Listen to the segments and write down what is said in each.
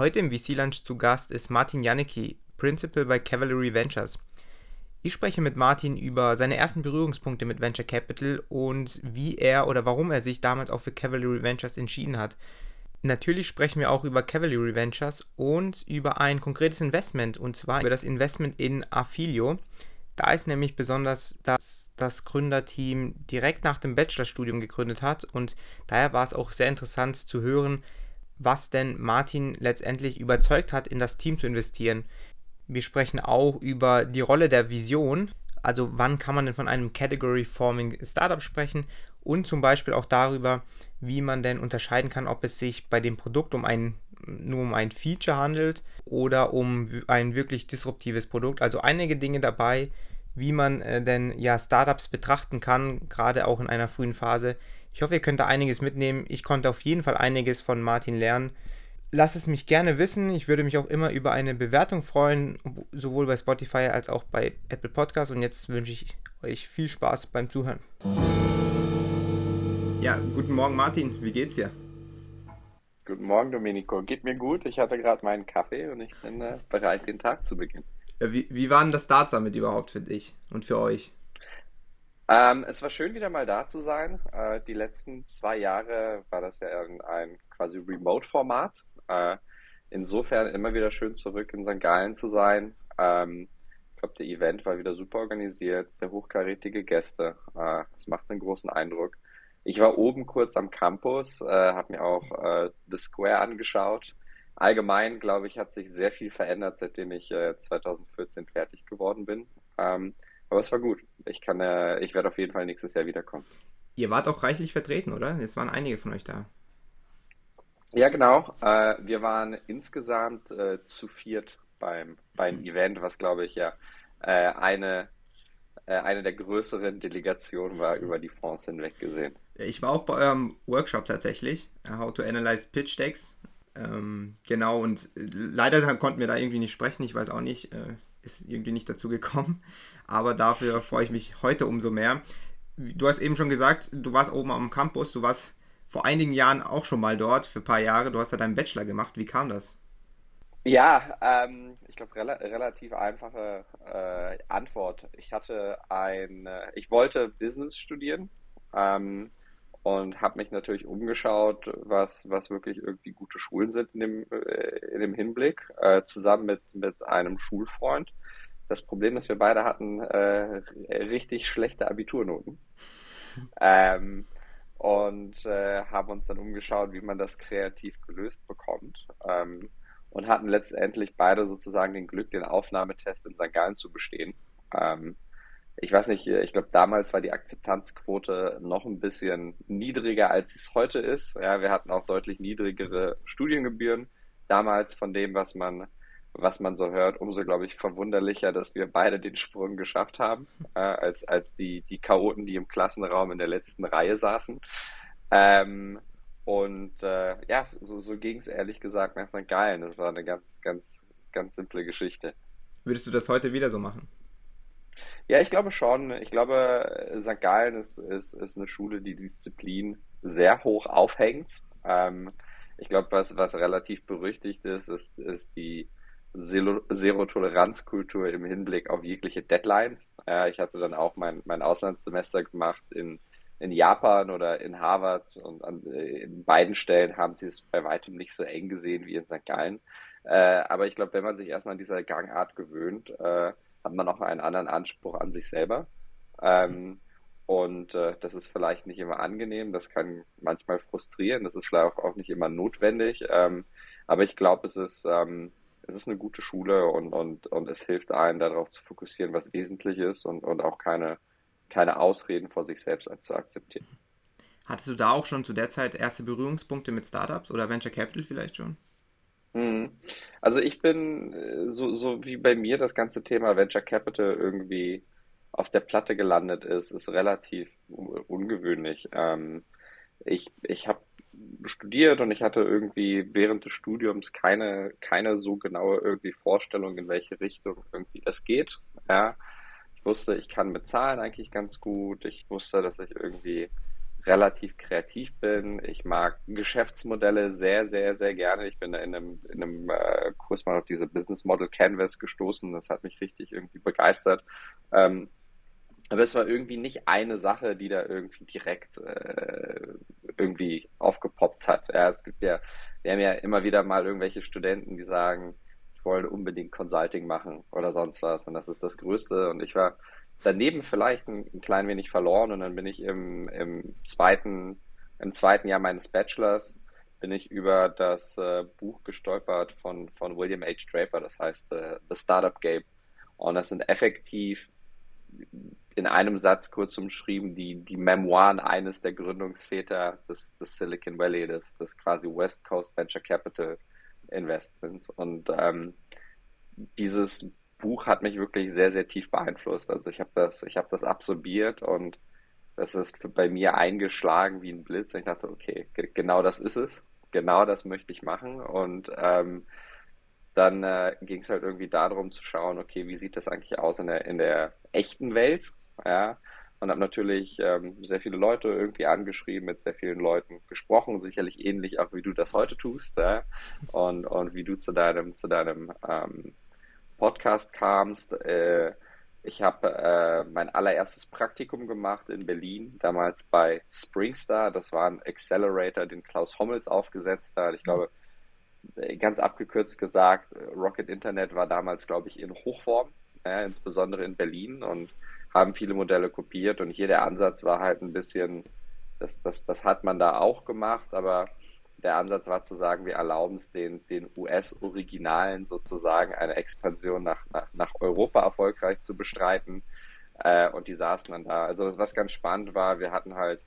Heute im VC Lunch zu Gast ist Martin Janicki, Principal bei Cavalry Ventures. Ich spreche mit Martin über seine ersten Berührungspunkte mit Venture Capital und wie er oder warum er sich damals auch für Cavalry Ventures entschieden hat. Natürlich sprechen wir auch über Cavalry Ventures und über ein konkretes Investment und zwar über das Investment in Affilio. Da ist nämlich besonders, dass das Gründerteam direkt nach dem Bachelorstudium gegründet hat und daher war es auch sehr interessant zu hören, was denn Martin letztendlich überzeugt hat, in das Team zu investieren. Wir sprechen auch über die Rolle der Vision, also wann kann man denn von einem Category Forming Startup sprechen und zum Beispiel auch darüber, wie man denn unterscheiden kann, ob es sich bei dem Produkt um ein nur um ein Feature handelt oder um ein wirklich disruptives Produkt. Also einige Dinge dabei, wie man äh, denn ja Startups betrachten kann, gerade auch in einer frühen Phase. Ich hoffe, ihr könnt da einiges mitnehmen. Ich konnte auf jeden Fall einiges von Martin lernen. Lasst es mich gerne wissen. Ich würde mich auch immer über eine Bewertung freuen, sowohl bei Spotify als auch bei Apple Podcasts. Und jetzt wünsche ich euch viel Spaß beim Zuhören. Ja, guten Morgen Martin, wie geht's dir? Guten Morgen Domenico, geht mir gut. Ich hatte gerade meinen Kaffee und ich bin äh, bereit, den Tag zu beginnen. Ja, wie, wie war denn das Start Summit überhaupt für dich und für euch? Ähm, es war schön, wieder mal da zu sein. Äh, die letzten zwei Jahre war das ja ein, quasi Remote-Format. Äh, insofern immer wieder schön zurück in St. Gallen zu sein. Ähm, ich glaube, der Event war wieder super organisiert, sehr hochkarätige Gäste. Äh, das macht einen großen Eindruck. Ich war oben kurz am Campus, äh, habe mir auch äh, The Square angeschaut. Allgemein, glaube ich, hat sich sehr viel verändert, seitdem ich äh, 2014 fertig geworden bin. Ähm, aber es war gut. Ich kann, äh, ich werde auf jeden Fall nächstes Jahr wiederkommen. Ihr wart auch reichlich vertreten, oder? Es waren einige von euch da. Ja, genau. Äh, wir waren insgesamt äh, zu viert beim, beim mhm. Event, was glaube ich ja äh, eine, äh, eine der größeren Delegationen war über die Fonds hinweg gesehen. Ich war auch bei eurem Workshop tatsächlich, How to Analyze Pitch Decks. Ähm, genau, und äh, leider konnten wir da irgendwie nicht sprechen. Ich weiß auch nicht, äh, ist irgendwie nicht dazu gekommen. Aber dafür freue ich mich heute umso mehr. Du hast eben schon gesagt, du warst oben am Campus, du warst vor einigen Jahren auch schon mal dort, für ein paar Jahre. Du hast da deinen Bachelor gemacht. Wie kam das? Ja, ähm, ich glaube, rela relativ einfache äh, Antwort. Ich hatte ein, äh, ich wollte Business studieren. Ähm, und habe mich natürlich umgeschaut, was, was wirklich irgendwie gute Schulen sind in dem, äh, in dem Hinblick, äh, zusammen mit, mit einem Schulfreund. Das Problem ist, wir beide hatten äh, richtig schlechte Abiturnoten. ähm, und äh, haben uns dann umgeschaut, wie man das kreativ gelöst bekommt. Ähm, und hatten letztendlich beide sozusagen den Glück, den Aufnahmetest in St. Gallen zu bestehen. Ähm, ich weiß nicht, ich glaube, damals war die Akzeptanzquote noch ein bisschen niedriger, als es heute ist. Ja, wir hatten auch deutlich niedrigere Studiengebühren damals von dem, was man, was man so hört. Umso, glaube ich, verwunderlicher, dass wir beide den Sprung geschafft haben, äh, als, als die, die Chaoten, die im Klassenraum in der letzten Reihe saßen. Ähm, und äh, ja, so, so ging es ehrlich gesagt nach St. Gallen. Das war eine ganz, ganz, ganz simple Geschichte. Würdest du das heute wieder so machen? Ja, ich glaube schon. Ich glaube, St. Gallen ist, ist, ist eine Schule, die Disziplin sehr hoch aufhängt. Ähm, ich glaube, was, was relativ berüchtigt ist, ist, ist die Zero-Toleranz-Kultur im Hinblick auf jegliche Deadlines. Äh, ich hatte dann auch mein, mein Auslandssemester gemacht in, in Japan oder in Harvard und an, in beiden Stellen haben sie es bei weitem nicht so eng gesehen wie in St. Gallen. Äh, aber ich glaube, wenn man sich erstmal an dieser Gangart gewöhnt, äh, hat man auch einen anderen Anspruch an sich selber. Ähm, und äh, das ist vielleicht nicht immer angenehm, das kann manchmal frustrieren, das ist vielleicht auch, nicht immer notwendig. Ähm, aber ich glaube, es ist, ähm, es ist eine gute Schule und, und, und es hilft einem, darauf zu fokussieren, was wesentlich ist und, und auch keine, keine Ausreden vor sich selbst zu akzeptieren. Hattest du da auch schon zu der Zeit erste Berührungspunkte mit Startups oder Venture Capital vielleicht schon? Mhm. Also ich bin, äh, so, so wie bei mir das ganze Thema Venture Capital irgendwie auf der Platte gelandet ist, ist relativ ungewöhnlich. Ähm, ich ich habe studiert und ich hatte irgendwie während des Studiums keine, keine so genaue irgendwie Vorstellung, in welche Richtung irgendwie das geht. Ja. Ich wusste, ich kann mit Zahlen eigentlich ganz gut. Ich wusste, dass ich irgendwie relativ kreativ bin. Ich mag Geschäftsmodelle sehr, sehr, sehr gerne. Ich bin in einem, in einem äh, Kurs mal auf diese Business Model Canvas gestoßen. Das hat mich richtig irgendwie begeistert. Ähm, aber es war irgendwie nicht eine Sache, die da irgendwie direkt äh, irgendwie aufgepoppt hat. Es gibt ja, wir haben ja immer wieder mal irgendwelche Studenten, die sagen, ich wollte unbedingt Consulting machen oder sonst was. Und das ist das Größte. Und ich war daneben vielleicht ein, ein klein wenig verloren und dann bin ich im, im zweiten, im zweiten Jahr meines Bachelors bin ich über das äh, Buch gestolpert von, von William H. Draper, das heißt äh, The Startup Game. Und das sind effektiv in einem Satz kurz umschrieben die, die Memoiren eines der Gründungsväter des, des Silicon Valley, des, des quasi West Coast Venture Capital Investments. Und ähm, dieses Buch hat mich wirklich sehr, sehr tief beeinflusst. Also ich habe das, ich habe das absorbiert und das ist bei mir eingeschlagen wie ein Blitz. Ich dachte, okay, genau das ist es. Genau das möchte ich machen. Und ähm, dann äh, ging es halt irgendwie darum zu schauen, okay, wie sieht das eigentlich aus in der, in der echten Welt? Ja. Und habe natürlich ähm, sehr viele Leute irgendwie angeschrieben, mit sehr vielen Leuten gesprochen, sicherlich ähnlich auch wie du das heute tust, ja? und, und wie du zu deinem, zu deinem ähm, Podcast kamst. Äh, ich habe äh, mein allererstes Praktikum gemacht in Berlin, damals bei Springstar. Das war ein Accelerator, den Klaus Hommels aufgesetzt hat. Ich glaube, äh, ganz abgekürzt gesagt, Rocket Internet war damals, glaube ich, in Hochform, äh, insbesondere in Berlin und haben viele Modelle kopiert. Und hier der Ansatz war halt ein bisschen, das, das, das hat man da auch gemacht, aber der Ansatz war zu sagen, wir erlauben es den, den US-Originalen sozusagen eine Expansion nach, nach, nach Europa erfolgreich zu bestreiten. Äh, und die saßen dann da. Also was ganz spannend war, wir hatten halt,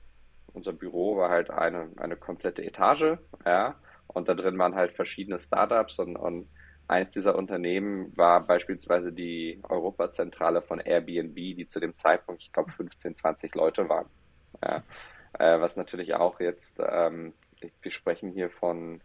unser Büro war halt eine, eine komplette Etage, ja, und da drin waren halt verschiedene Startups und, und eins dieser Unternehmen war beispielsweise die Europazentrale von Airbnb, die zu dem Zeitpunkt, ich glaube, 15, 20 Leute waren. Ja. Äh, was natürlich auch jetzt ähm, wir sprechen hier von,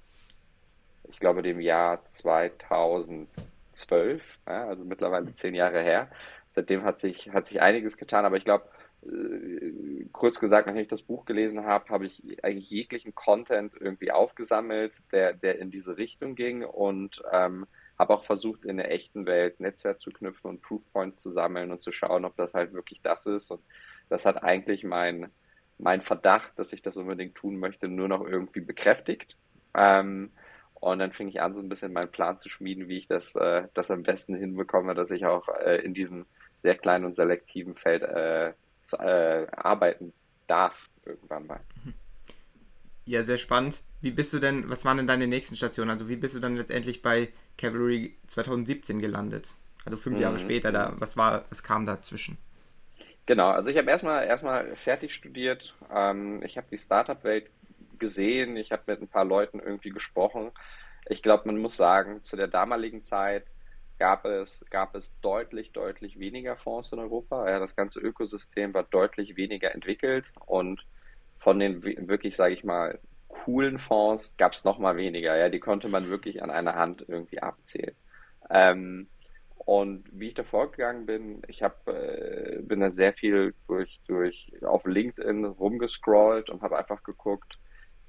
ich glaube, dem Jahr 2012, ja, also mittlerweile zehn Jahre her. Seitdem hat sich, hat sich einiges getan, aber ich glaube, äh, kurz gesagt, nachdem ich das Buch gelesen habe, habe ich eigentlich jeglichen Content irgendwie aufgesammelt, der, der in diese Richtung ging und ähm, habe auch versucht, in der echten Welt Netzwerk zu knüpfen und Proofpoints zu sammeln und zu schauen, ob das halt wirklich das ist. Und das hat eigentlich mein, mein Verdacht, dass ich das unbedingt tun möchte, nur noch irgendwie bekräftigt. Ähm, und dann fing ich an, so ein bisschen meinen Plan zu schmieden, wie ich das, äh, das am besten hinbekomme, dass ich auch äh, in diesem sehr kleinen und selektiven Feld äh, zu, äh, arbeiten darf irgendwann mal. Ja, sehr spannend. Wie bist du denn, was waren denn deine nächsten Stationen? Also wie bist du dann letztendlich bei Cavalry 2017 gelandet? Also fünf mhm. Jahre später, da, was war, was kam dazwischen? Genau, also ich habe erstmal erstmal fertig studiert. Ähm, ich habe die Startup-Welt gesehen, ich habe mit ein paar Leuten irgendwie gesprochen. Ich glaube, man muss sagen, zu der damaligen Zeit gab es, gab es deutlich, deutlich weniger Fonds in Europa. Ja, das ganze Ökosystem war deutlich weniger entwickelt und von den wirklich, sage ich mal, coolen Fonds gab es noch mal weniger. Ja, die konnte man wirklich an einer Hand irgendwie abzählen. Ähm, und wie ich da vorgegangen bin, ich hab, äh, bin da sehr viel durch, durch auf LinkedIn rumgescrollt und habe einfach geguckt,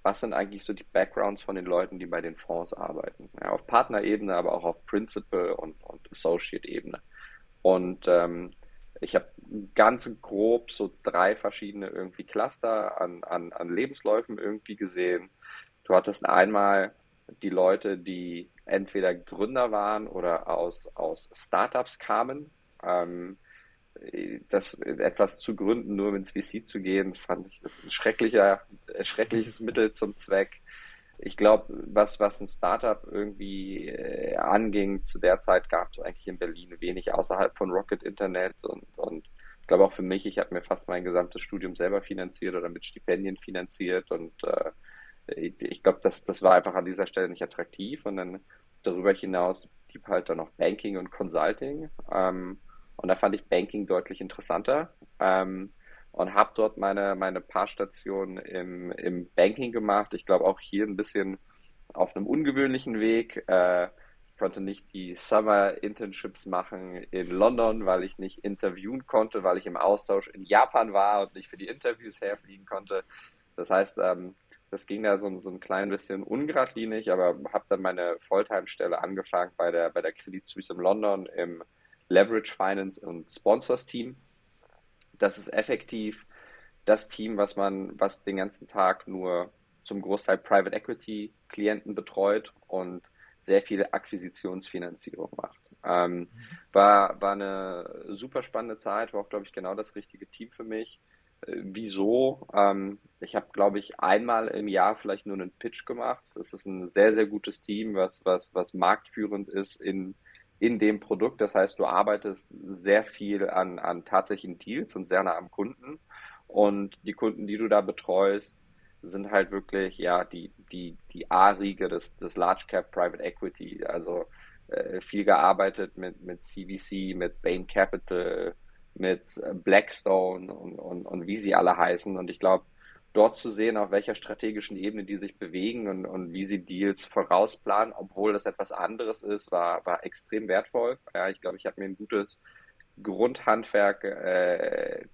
was sind eigentlich so die Backgrounds von den Leuten, die bei den Fonds arbeiten. Ja, auf Partnerebene, aber auch auf Principal und, und Associate-Ebene. Und ähm, ich habe ganz grob so drei verschiedene irgendwie Cluster an, an, an Lebensläufen irgendwie gesehen. Du hattest einmal die Leute, die entweder Gründer waren oder aus, aus Startups kamen. Ähm, das etwas zu gründen, nur ins VC zu gehen, fand ich das ein schrecklicher, schreckliches Mittel zum Zweck. Ich glaube, was, was ein Startup irgendwie äh, anging, zu der Zeit gab es eigentlich in Berlin wenig außerhalb von Rocket Internet und, und ich glaube auch für mich, ich habe mir fast mein gesamtes Studium selber finanziert oder mit Stipendien finanziert und äh, ich glaube, das, das war einfach an dieser Stelle nicht attraktiv. Und dann darüber hinaus blieb halt dann noch Banking und Consulting. Ähm, und da fand ich Banking deutlich interessanter. Ähm, und habe dort meine, meine paar Stationen im, im Banking gemacht. Ich glaube auch hier ein bisschen auf einem ungewöhnlichen Weg. Äh, konnte nicht die Summer Internships machen in London, weil ich nicht interviewen konnte, weil ich im Austausch in Japan war und nicht für die Interviews herfliegen konnte. Das heißt, ähm, das ging da so, so ein klein bisschen ungeradlinig, aber habe dann meine Volltime-Stelle angefangen bei der, bei der Credit Suisse in London im Leverage Finance und Sponsors Team. Das ist effektiv das Team, was man, was den ganzen Tag nur zum Großteil Private Equity Klienten betreut und sehr viel Akquisitionsfinanzierung macht. Ähm, war, war eine super spannende Zeit, war auch, glaube ich, genau das richtige Team für mich. Äh, wieso? Ähm, ich habe, glaube ich, einmal im Jahr vielleicht nur einen Pitch gemacht. Das ist ein sehr, sehr gutes Team, was, was, was marktführend ist in, in dem Produkt. Das heißt, du arbeitest sehr viel an, an tatsächlichen Deals und sehr nah am Kunden. Und die Kunden, die du da betreust, sind halt wirklich ja die, die, die A-Riege des, des Large Cap Private Equity. Also äh, viel gearbeitet mit, mit CVC, mit Bain Capital, mit äh, Blackstone und, und, und wie sie alle heißen. Und ich glaube, dort zu sehen, auf welcher strategischen Ebene die sich bewegen und, und wie sie Deals vorausplanen, obwohl das etwas anderes ist, war, war extrem wertvoll. Ja, ich glaube, ich habe mir ein gutes Grundhandwerk äh,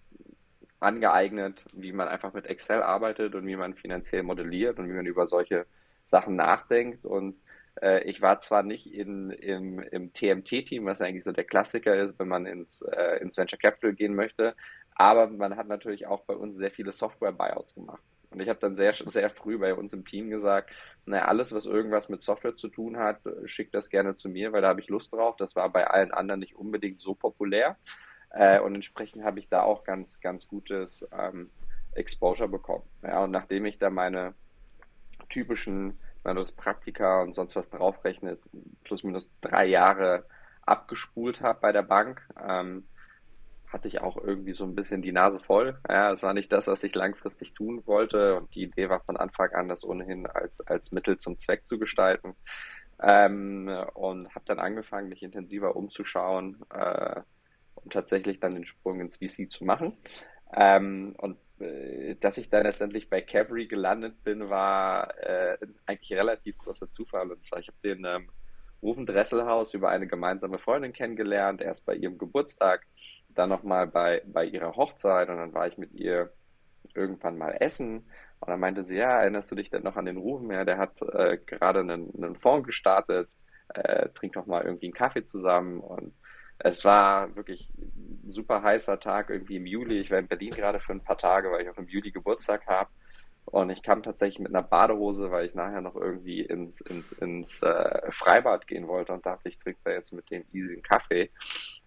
angeeignet, wie man einfach mit Excel arbeitet und wie man finanziell modelliert und wie man über solche Sachen nachdenkt. Und äh, ich war zwar nicht in, im, im TMT-Team, was eigentlich so der Klassiker ist, wenn man ins, äh, ins Venture Capital gehen möchte, aber man hat natürlich auch bei uns sehr viele Software-Buyouts gemacht. Und ich habe dann sehr, sehr früh bei uns im Team gesagt, naja, alles, was irgendwas mit Software zu tun hat, schickt das gerne zu mir, weil da habe ich Lust drauf. Das war bei allen anderen nicht unbedingt so populär. Äh, und entsprechend habe ich da auch ganz, ganz gutes ähm, Exposure bekommen. Ja, und nachdem ich da meine typischen, wenn man das Praktika und sonst was draufrechnet, plus minus drei Jahre abgespult habe bei der Bank, ähm, hatte ich auch irgendwie so ein bisschen die Nase voll. Ja, es war nicht das, was ich langfristig tun wollte und die Idee war von Anfang an, das ohnehin als, als Mittel zum Zweck zu gestalten. Ähm, und habe dann angefangen, mich intensiver umzuschauen, äh, um tatsächlich dann den Sprung ins VC zu machen. Ähm, und dass ich dann letztendlich bei Cavalry gelandet bin, war äh, eigentlich relativ großer Zufall. Und zwar, ich habe den ähm, Rufen Dresselhaus über eine gemeinsame Freundin kennengelernt, erst bei ihrem Geburtstag, dann nochmal bei, bei ihrer Hochzeit und dann war ich mit ihr irgendwann mal essen und dann meinte sie, ja, erinnerst du dich denn noch an den Rufen? Ja, der hat äh, gerade einen, einen Fonds gestartet, äh, trink doch mal irgendwie einen Kaffee zusammen und es war wirklich ein super heißer Tag irgendwie im Juli. Ich war in Berlin gerade für ein paar Tage, weil ich auch im Juli Geburtstag habe. Und ich kam tatsächlich mit einer Badehose, weil ich nachher noch irgendwie ins, ins, ins äh, Freibad gehen wollte und dachte, ich trinke da jetzt mit dem easy einen Kaffee.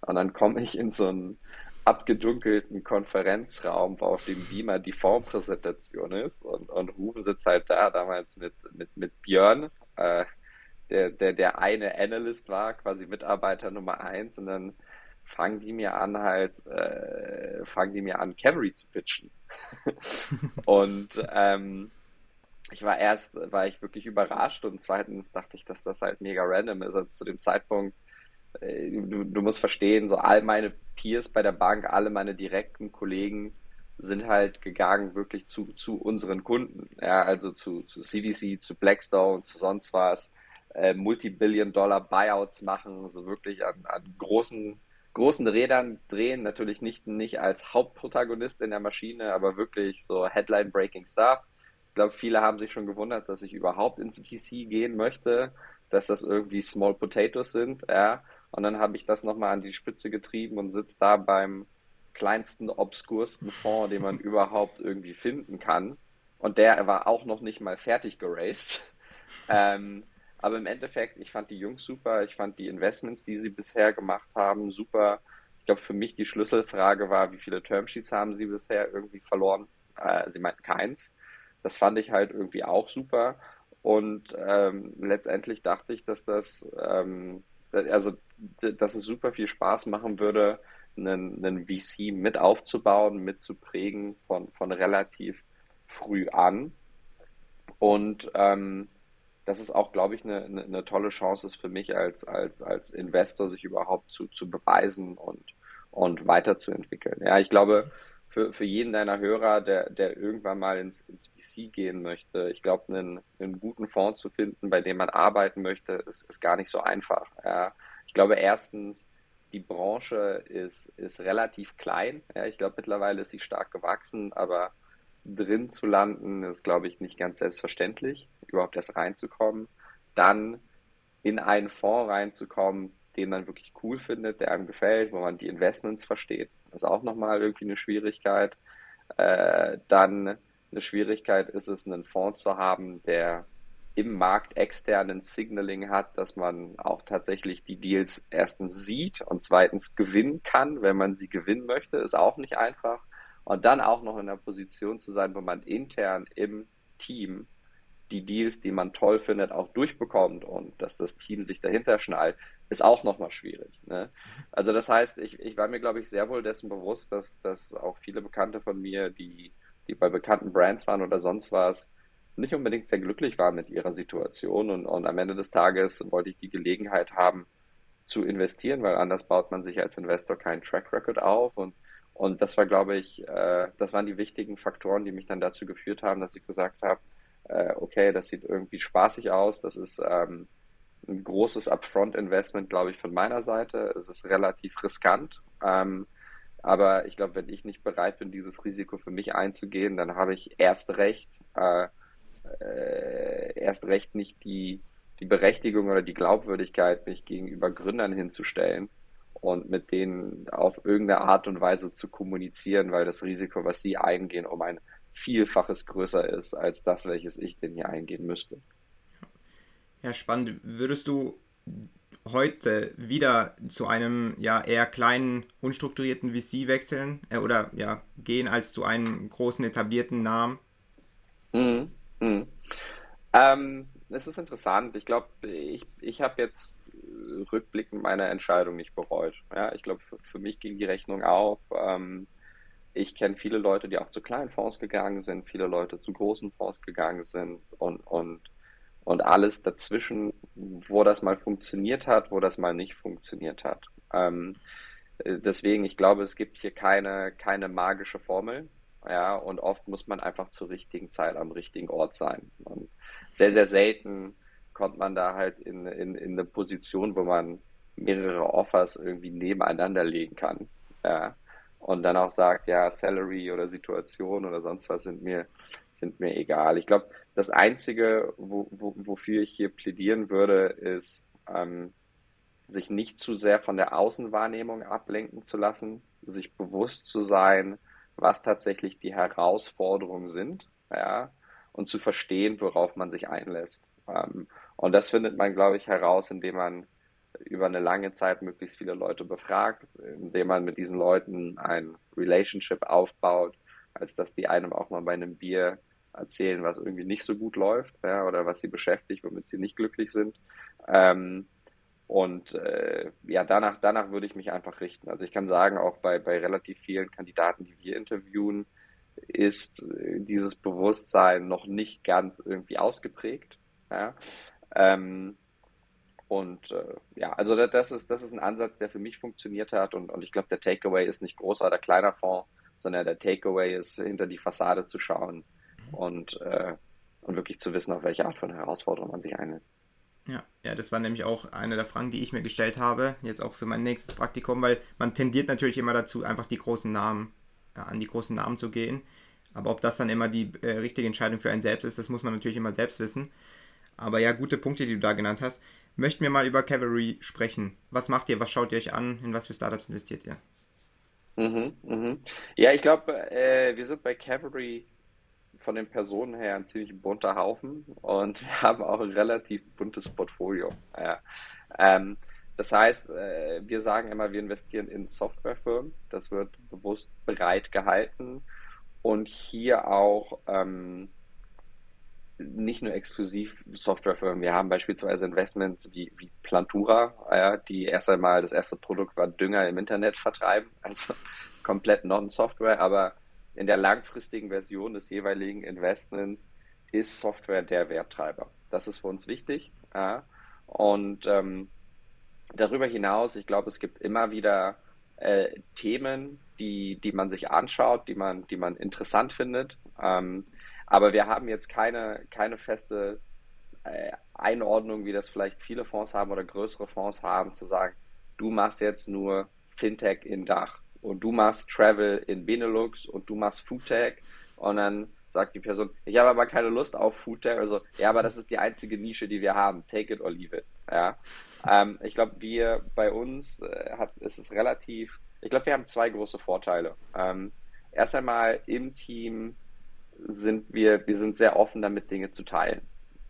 Und dann komme ich in so einen abgedunkelten Konferenzraum, wo auf dem Beamer die Fondspräsentation ist. Und, und Ruben sitzt halt da, damals mit, mit, mit Björn, äh, der, der, der eine Analyst war, quasi Mitarbeiter Nummer eins, und dann fangen die mir an, halt, äh, fangen die mir an, Cavalry zu pitchen. und ähm, ich war erst, war ich wirklich überrascht und zweitens dachte ich, dass das halt mega random ist. Also zu dem Zeitpunkt, äh, du, du musst verstehen, so all meine Peers bei der Bank, alle meine direkten Kollegen sind halt gegangen wirklich zu, zu unseren Kunden. Ja, also zu, zu CVC, zu Blackstone, zu sonst was äh, Multibillion-Dollar-Buyouts machen, so wirklich an, an großen, großen Rädern drehen, natürlich nicht, nicht als Hauptprotagonist in der Maschine, aber wirklich so Headline-Breaking Stuff. Ich glaube, viele haben sich schon gewundert, dass ich überhaupt ins VC gehen möchte, dass das irgendwie Small Potatoes sind, ja. Und dann habe ich das nochmal an die Spitze getrieben und sitze da beim kleinsten, obskursten Fonds, den man überhaupt irgendwie finden kann. Und der war auch noch nicht mal fertig geraced. Ähm, aber im Endeffekt, ich fand die Jungs super, ich fand die Investments, die sie bisher gemacht haben, super. Ich glaube, für mich die Schlüsselfrage war, wie viele Termsheets haben sie bisher irgendwie verloren? Äh, sie meinten keins. Das fand ich halt irgendwie auch super. Und ähm, letztendlich dachte ich, dass das, ähm, also, dass es super viel Spaß machen würde, einen, einen VC mit aufzubauen, mit zu prägen von, von relativ früh an. Und ähm, dass es auch, glaube ich, eine, eine, eine, tolle Chance ist für mich als, als, als Investor, sich überhaupt zu, zu beweisen und, und weiterzuentwickeln. Ja, ich glaube, für, für jeden deiner Hörer, der, der irgendwann mal ins, ins VC gehen möchte, ich glaube, einen, einen guten Fonds zu finden, bei dem man arbeiten möchte, ist, ist gar nicht so einfach. Ja. Ich glaube, erstens, die Branche ist, ist relativ klein. Ja. Ich glaube, mittlerweile ist sie stark gewachsen, aber drin zu landen, ist, glaube ich, nicht ganz selbstverständlich, überhaupt erst reinzukommen. Dann in einen Fonds reinzukommen, den man wirklich cool findet, der einem gefällt, wo man die Investments versteht. Ist auch nochmal irgendwie eine Schwierigkeit. Äh, dann eine Schwierigkeit ist es, einen Fonds zu haben, der im Markt externen Signaling hat, dass man auch tatsächlich die Deals erstens sieht und zweitens gewinnen kann, wenn man sie gewinnen möchte, ist auch nicht einfach. Und dann auch noch in der Position zu sein, wo man intern im Team die Deals, die man toll findet, auch durchbekommt und dass das Team sich dahinter schnallt, ist auch nochmal schwierig. Ne? Also das heißt, ich, ich war mir, glaube ich, sehr wohl dessen bewusst, dass, dass auch viele Bekannte von mir, die, die bei bekannten Brands waren oder sonst was, nicht unbedingt sehr glücklich waren mit ihrer Situation und, und am Ende des Tages wollte ich die Gelegenheit haben zu investieren, weil anders baut man sich als Investor keinen Track Record auf und und das war, glaube ich, äh, das waren die wichtigen Faktoren, die mich dann dazu geführt haben, dass ich gesagt habe, äh, okay, das sieht irgendwie spaßig aus, das ist ähm, ein großes Upfront-Investment, glaube ich, von meiner Seite. Es ist relativ riskant. Ähm, aber ich glaube, wenn ich nicht bereit bin, dieses Risiko für mich einzugehen, dann habe ich erst recht, äh, äh, erst recht nicht die, die Berechtigung oder die Glaubwürdigkeit, mich gegenüber Gründern hinzustellen und mit denen auf irgendeine Art und Weise zu kommunizieren, weil das Risiko, was sie eingehen, um ein Vielfaches größer ist als das, welches ich denn hier eingehen müsste. Ja, spannend. Würdest du heute wieder zu einem ja eher kleinen, unstrukturierten VC wechseln äh, oder ja gehen als zu einem großen etablierten Namen? Mhm. Mhm. Ähm, es ist interessant. Ich glaube, ich, ich habe jetzt rückblickend meine Entscheidung nicht bereut. Ja, ich glaube, für, für, mich ging die Rechnung auf. Ähm, ich kenne viele Leute, die auch zu kleinen Fonds gegangen sind, viele Leute zu großen Fonds gegangen sind und, und, und alles dazwischen, wo das mal funktioniert hat, wo das mal nicht funktioniert hat. Ähm, deswegen, ich glaube, es gibt hier keine, keine magische Formel. Ja, und oft muss man einfach zur richtigen Zeit am richtigen Ort sein. Und sehr, sehr selten kommt man da halt in, in, in eine Position, wo man mehrere Offers irgendwie nebeneinander legen kann. Ja und dann auch sagt, ja, Salary oder Situation oder sonst was sind mir, sind mir egal. Ich glaube, das Einzige, wo, wo, wofür ich hier plädieren würde, ist, ähm, sich nicht zu sehr von der Außenwahrnehmung ablenken zu lassen, sich bewusst zu sein, was tatsächlich die Herausforderungen sind, ja, und zu verstehen, worauf man sich einlässt. Ähm, und das findet man, glaube ich, heraus, indem man über eine lange Zeit möglichst viele Leute befragt, indem man mit diesen Leuten ein Relationship aufbaut, als dass die einem auch mal bei einem Bier erzählen, was irgendwie nicht so gut läuft ja, oder was sie beschäftigt, womit sie nicht glücklich sind. Ähm, und äh, ja, danach, danach würde ich mich einfach richten. Also ich kann sagen, auch bei, bei relativ vielen Kandidaten, die wir interviewen, ist dieses Bewusstsein noch nicht ganz irgendwie ausgeprägt. Ja. Ähm, und äh, ja, also das ist, das ist ein Ansatz, der für mich funktioniert hat. Und, und ich glaube, der Takeaway ist nicht großer oder kleiner Fonds, sondern der Takeaway ist, hinter die Fassade zu schauen und, äh, und wirklich zu wissen, auf welche Art von Herausforderung man sich einlässt. Ja, ja, das war nämlich auch eine der Fragen, die ich mir gestellt habe, jetzt auch für mein nächstes Praktikum, weil man tendiert natürlich immer dazu, einfach die großen Namen, ja, an die großen Namen zu gehen. Aber ob das dann immer die äh, richtige Entscheidung für einen selbst ist, das muss man natürlich immer selbst wissen. Aber ja, gute Punkte, die du da genannt hast möchten wir mal über Cavalry sprechen. Was macht ihr? Was schaut ihr euch an? In was für Startups investiert ihr? Mhm, mhm. Ja, ich glaube, äh, wir sind bei Cavalry von den Personen her ein ziemlich bunter Haufen und wir haben auch ein relativ buntes Portfolio. Ja. Ähm, das heißt, äh, wir sagen immer, wir investieren in Softwarefirmen. Das wird bewusst breit gehalten und hier auch ähm, nicht nur exklusiv Softwarefirmen. Wir haben beispielsweise Investments wie, wie Plantura, ja, die erst einmal das erste Produkt war Dünger im Internet vertreiben, also komplett Non-Software, aber in der langfristigen Version des jeweiligen Investments ist Software der Werttreiber. Das ist für uns wichtig. Ja. Und ähm, darüber hinaus, ich glaube, es gibt immer wieder äh, Themen, die, die man sich anschaut, die man, die man interessant findet. Ähm, aber wir haben jetzt keine, keine feste äh, Einordnung, wie das vielleicht viele Fonds haben oder größere Fonds haben, zu sagen, du machst jetzt nur Fintech in Dach und du machst Travel in Benelux und du machst Foodtech und dann sagt die Person, ich habe aber keine Lust auf Foodtech, also ja, aber das ist die einzige Nische, die wir haben, take it or leave it, ja. Ähm, ich glaube, wir bei uns äh, hat, ist es relativ, ich glaube, wir haben zwei große Vorteile. Ähm, erst einmal im Team sind wir, wir sind sehr offen damit, Dinge zu teilen.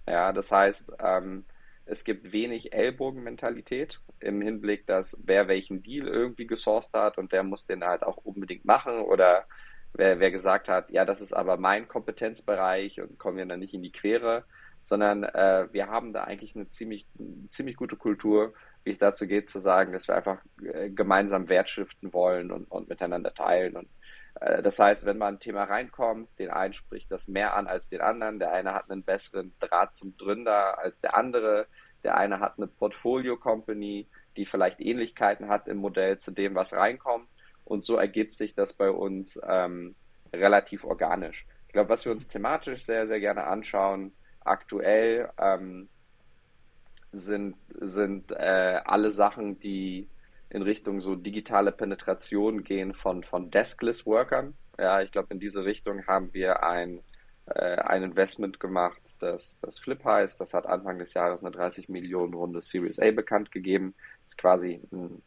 Ja, das heißt, ähm, es gibt wenig Ellbogenmentalität im Hinblick, dass wer welchen Deal irgendwie gesourced hat und der muss den halt auch unbedingt machen oder wer, wer gesagt hat, ja, das ist aber mein Kompetenzbereich und kommen wir dann nicht in die Quere, sondern äh, wir haben da eigentlich eine ziemlich, ziemlich gute Kultur, wie es dazu geht, zu sagen, dass wir einfach äh, gemeinsam Wert stiften wollen und, und miteinander teilen und das heißt, wenn man ein Thema reinkommt, den einen spricht das mehr an als den anderen, der eine hat einen besseren Draht zum Gründer als der andere, der eine hat eine Portfolio-Company, die vielleicht Ähnlichkeiten hat im Modell zu dem, was reinkommt. Und so ergibt sich das bei uns ähm, relativ organisch. Ich glaube, was wir uns thematisch sehr, sehr gerne anschauen, aktuell ähm, sind, sind äh, alle Sachen, die in Richtung so digitale Penetration gehen von, von Deskless Workern. Ja, ich glaube, in diese Richtung haben wir ein, äh, ein Investment gemacht, das, das Flip heißt. Das hat Anfang des Jahres eine 30 Millionen Runde Series A bekannt gegeben. Ist quasi ein,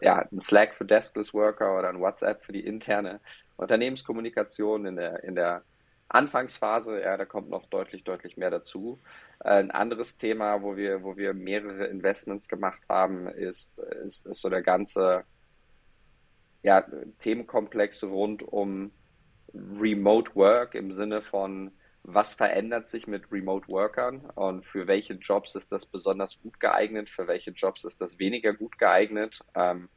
ja, ein Slack für Deskless Worker oder ein WhatsApp für die interne Unternehmenskommunikation in der, in der Anfangsphase, ja, da kommt noch deutlich, deutlich mehr dazu. Äh, ein anderes Thema, wo wir, wo wir mehrere Investments gemacht haben, ist, ist, ist so der ganze ja, Themenkomplex rund um Remote Work im Sinne von, was verändert sich mit Remote Workern und für welche Jobs ist das besonders gut geeignet, für welche Jobs ist das weniger gut geeignet, ähm,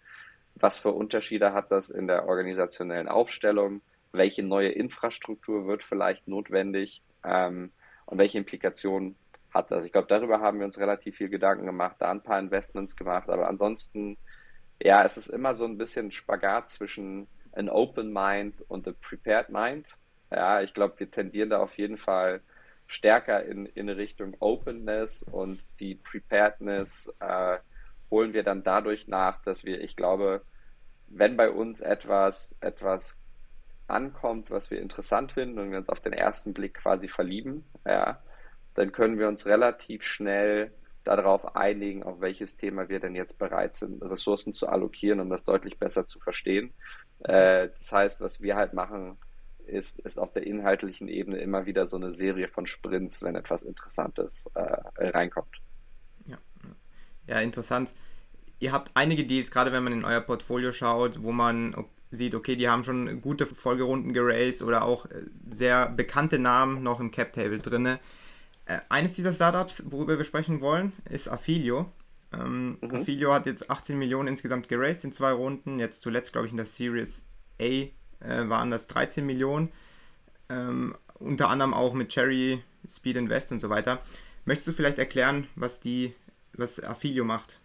was für Unterschiede hat das in der organisationellen Aufstellung, welche neue Infrastruktur wird vielleicht notwendig ähm, und welche Implikationen hat das. Ich glaube, darüber haben wir uns relativ viel Gedanken gemacht, da ein paar Investments gemacht, aber ansonsten, ja, es ist immer so ein bisschen Spagat zwischen an Open Mind und a Prepared Mind. Ja, ich glaube, wir tendieren da auf jeden Fall stärker in, in Richtung Openness und die Preparedness äh, holen wir dann dadurch nach, dass wir, ich glaube, wenn bei uns etwas, etwas ankommt, was wir interessant finden und wir uns auf den ersten Blick quasi verlieben, ja, dann können wir uns relativ schnell darauf einigen, auf welches Thema wir denn jetzt bereit sind, Ressourcen zu allokieren, um das deutlich besser zu verstehen. Äh, das heißt, was wir halt machen, ist, ist auf der inhaltlichen Ebene immer wieder so eine Serie von Sprints, wenn etwas Interessantes äh, reinkommt. Ja, ja, interessant. Ihr habt einige Deals, gerade wenn man in euer Portfolio schaut, wo man sieht, okay, die haben schon gute Folgerunden geraced oder auch äh, sehr bekannte Namen noch im Cap-Table drin. Äh, eines dieser Startups, worüber wir sprechen wollen, ist Affilio. Ähm, mhm. Affilio hat jetzt 18 Millionen insgesamt geraced in zwei Runden. Jetzt zuletzt, glaube ich, in der Series A äh, waren das 13 Millionen. Ähm, unter anderem auch mit Cherry, Speed Invest und so weiter. Möchtest du vielleicht erklären, was die, was Affilio macht?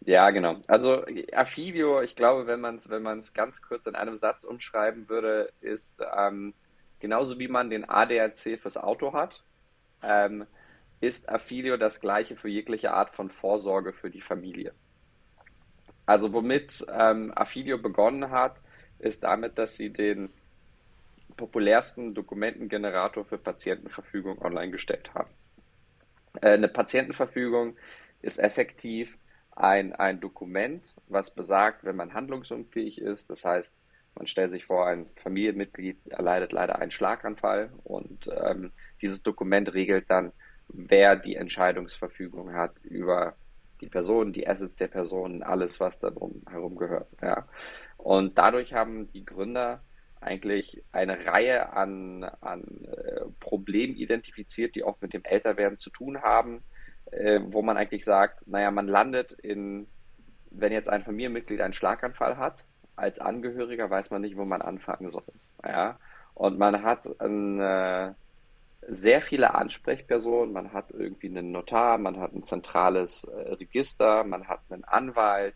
Ja, genau. Also Affilio, ich glaube, wenn man es wenn ganz kurz in einem Satz umschreiben würde, ist ähm, genauso wie man den ADAC fürs Auto hat, ähm, ist Affilio das gleiche für jegliche Art von Vorsorge für die Familie. Also womit ähm, Affilio begonnen hat, ist damit, dass sie den populärsten Dokumentengenerator für Patientenverfügung online gestellt haben. Äh, eine Patientenverfügung ist effektiv ein, ein Dokument, was besagt, wenn man handlungsunfähig ist, das heißt, man stellt sich vor, ein Familienmitglied erleidet leider einen Schlaganfall und ähm, dieses Dokument regelt dann, wer die Entscheidungsverfügung hat über die Person, die Assets der Person, alles, was darum herum gehört. Ja. Und dadurch haben die Gründer eigentlich eine Reihe an, an äh, Problemen identifiziert, die auch mit dem Älterwerden zu tun haben, äh, wo man eigentlich sagt, naja, man landet in, wenn jetzt ein Familienmitglied einen Schlaganfall hat, als Angehöriger weiß man nicht, wo man anfangen soll. Ja? Und man hat ein, äh, sehr viele Ansprechpersonen, man hat irgendwie einen Notar, man hat ein zentrales äh, Register, man hat einen Anwalt,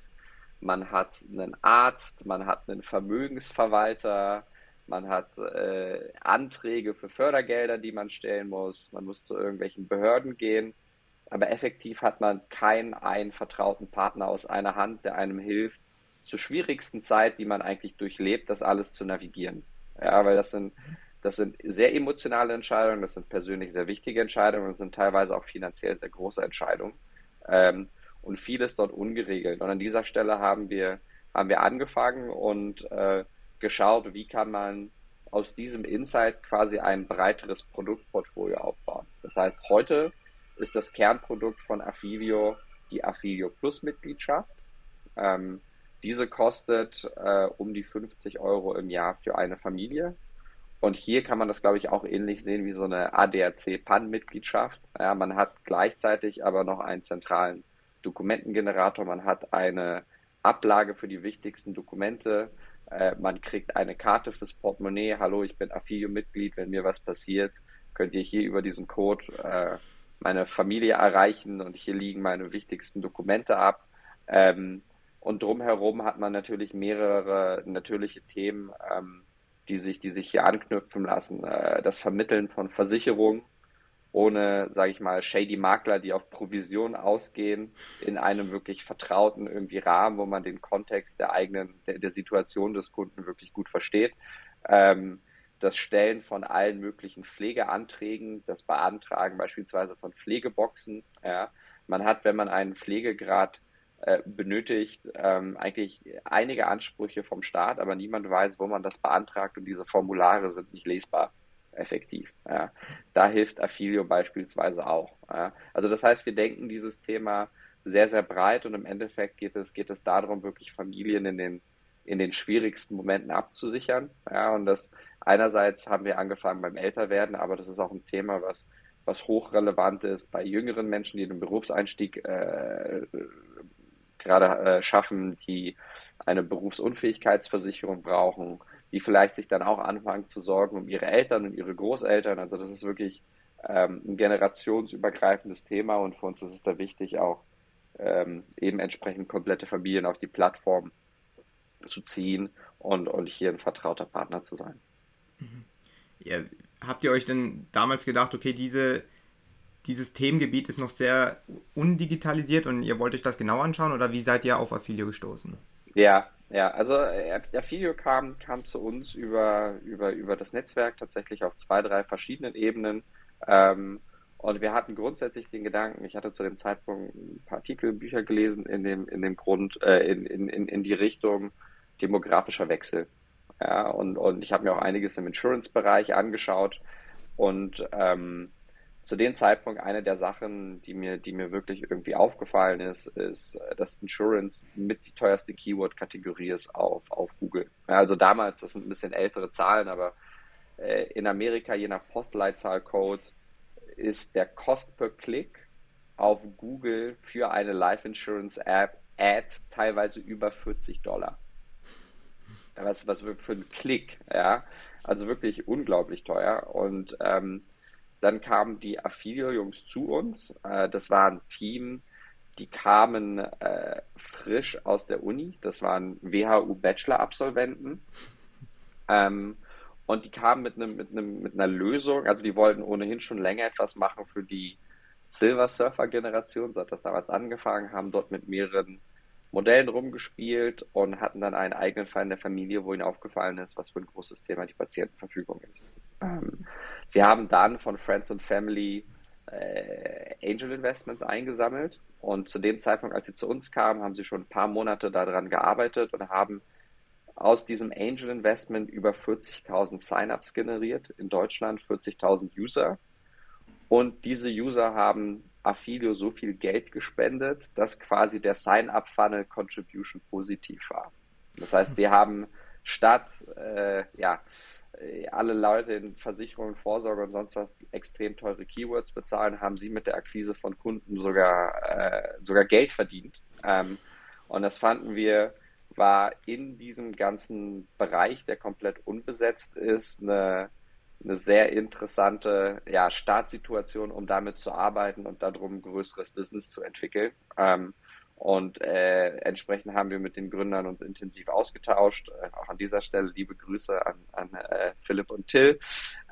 man hat einen Arzt, man hat einen Vermögensverwalter, man hat äh, Anträge für Fördergelder, die man stellen muss, man muss zu irgendwelchen Behörden gehen, aber effektiv hat man keinen einen vertrauten Partner aus einer Hand, der einem hilft, zur schwierigsten Zeit, die man eigentlich durchlebt, das alles zu navigieren. Ja, weil das sind, das sind sehr emotionale Entscheidungen, das sind persönlich sehr wichtige Entscheidungen, das sind teilweise auch finanziell sehr große Entscheidungen. Ähm, und vieles dort ungeregelt. Und an dieser Stelle haben wir, haben wir angefangen und äh, geschaut, wie kann man aus diesem Insight quasi ein breiteres Produktportfolio aufbauen. Das heißt, heute ist das Kernprodukt von Affilio die Affilio Plus Mitgliedschaft. Ähm, diese kostet äh, um die 50 Euro im Jahr für eine Familie. Und hier kann man das, glaube ich, auch ähnlich sehen wie so eine ADAC-PAN-Mitgliedschaft. Ja, man hat gleichzeitig aber noch einen zentralen Dokumentengenerator, man hat eine Ablage für die wichtigsten Dokumente, äh, man kriegt eine Karte fürs Portemonnaie. Hallo, ich bin Affilio-Mitglied. Wenn mir was passiert, könnt ihr hier über diesen Code äh, meine Familie erreichen und hier liegen meine wichtigsten Dokumente ab. Ähm, und drumherum hat man natürlich mehrere natürliche Themen, ähm, die, sich, die sich hier anknüpfen lassen. Äh, das Vermitteln von Versicherungen ohne, sage ich mal, shady Makler, die auf Provision ausgehen, in einem wirklich vertrauten irgendwie Rahmen, wo man den Kontext der eigenen, der, der Situation des Kunden wirklich gut versteht. Ähm, das Stellen von allen möglichen Pflegeanträgen, das Beantragen beispielsweise von Pflegeboxen. Ja. Man hat, wenn man einen Pflegegrad äh, benötigt ähm, eigentlich einige Ansprüche vom Staat, aber niemand weiß, wo man das beantragt und diese Formulare sind nicht lesbar effektiv. Ja. Da hilft Affilio beispielsweise auch. Ja. Also das heißt, wir denken dieses Thema sehr, sehr breit und im Endeffekt geht es, geht es darum, wirklich Familien in den, in den schwierigsten Momenten abzusichern. Ja, und das einerseits haben wir angefangen beim Älterwerden, aber das ist auch ein Thema, was, was hochrelevant ist bei jüngeren Menschen, die den Berufseinstieg äh, gerade äh, schaffen, die eine Berufsunfähigkeitsversicherung brauchen, die vielleicht sich dann auch anfangen zu sorgen um ihre Eltern und ihre Großeltern. Also das ist wirklich ähm, ein generationsübergreifendes Thema und für uns ist es da wichtig, auch ähm, eben entsprechend komplette Familien auf die Plattform zu ziehen und, und hier ein vertrauter Partner zu sein. Mhm. Ja, habt ihr euch denn damals gedacht, okay, diese dieses Themengebiet ist noch sehr undigitalisiert und ihr wollt euch das genau anschauen oder wie seid ihr auf Affilio gestoßen? Ja, ja, also äh, Affilio kam, kam zu uns über, über, über das Netzwerk tatsächlich auf zwei, drei verschiedenen Ebenen. Ähm, und wir hatten grundsätzlich den Gedanken, ich hatte zu dem Zeitpunkt ein paar Artikel, Bücher gelesen in dem, in dem Grund, äh, in, in, in die Richtung demografischer Wechsel. Ja, und, und ich habe mir auch einiges im Insurance-Bereich angeschaut und ähm, zu dem Zeitpunkt eine der Sachen, die mir, die mir wirklich irgendwie aufgefallen ist, ist, dass Insurance mit die teuerste Keyword-Kategorie ist auf, auf Google. Also damals, das sind ein bisschen ältere Zahlen, aber äh, in Amerika, je nach Postleitzahlcode, ist der Cost per Click auf Google für eine Life Insurance App Ad teilweise über 40 Dollar. Was, was für ein Klick, ja. Also wirklich unglaublich teuer. Und ähm, dann kamen die Affilio-Jungs zu uns. Äh, das war ein Team, die kamen äh, frisch aus der Uni. Das waren WHU-Bachelor-Absolventen. Ähm, und die kamen mit, einem, mit, einem, mit einer Lösung. Also die wollten ohnehin schon länger etwas machen für die Silver Surfer-Generation. So hat das damals angefangen, haben dort mit mehreren Modellen rumgespielt und hatten dann einen eigenen Fall in der Familie, wo ihnen aufgefallen ist, was für ein großes Thema die Patientenverfügung ist. Ähm, sie haben dann von Friends and Family äh, Angel Investments eingesammelt und zu dem Zeitpunkt, als sie zu uns kamen, haben sie schon ein paar Monate daran gearbeitet und haben aus diesem Angel Investment über 40.000 Sign-ups generiert in Deutschland, 40.000 User. Und diese User haben Affilio so viel Geld gespendet, dass quasi der Sign-up-Funnel Contribution positiv war. Das heißt, sie haben statt äh, ja, alle Leute in Versicherungen, Vorsorge und sonst was extrem teure Keywords bezahlen, haben sie mit der Akquise von Kunden sogar, äh, sogar Geld verdient. Ähm, und das fanden wir, war in diesem ganzen Bereich, der komplett unbesetzt ist, eine eine sehr interessante ja, Startsituation, um damit zu arbeiten und darum ein größeres Business zu entwickeln. Ähm, Und äh, entsprechend haben wir mit den Gründern uns intensiv ausgetauscht. Äh, auch an dieser Stelle liebe Grüße an, an äh, Philipp und Till.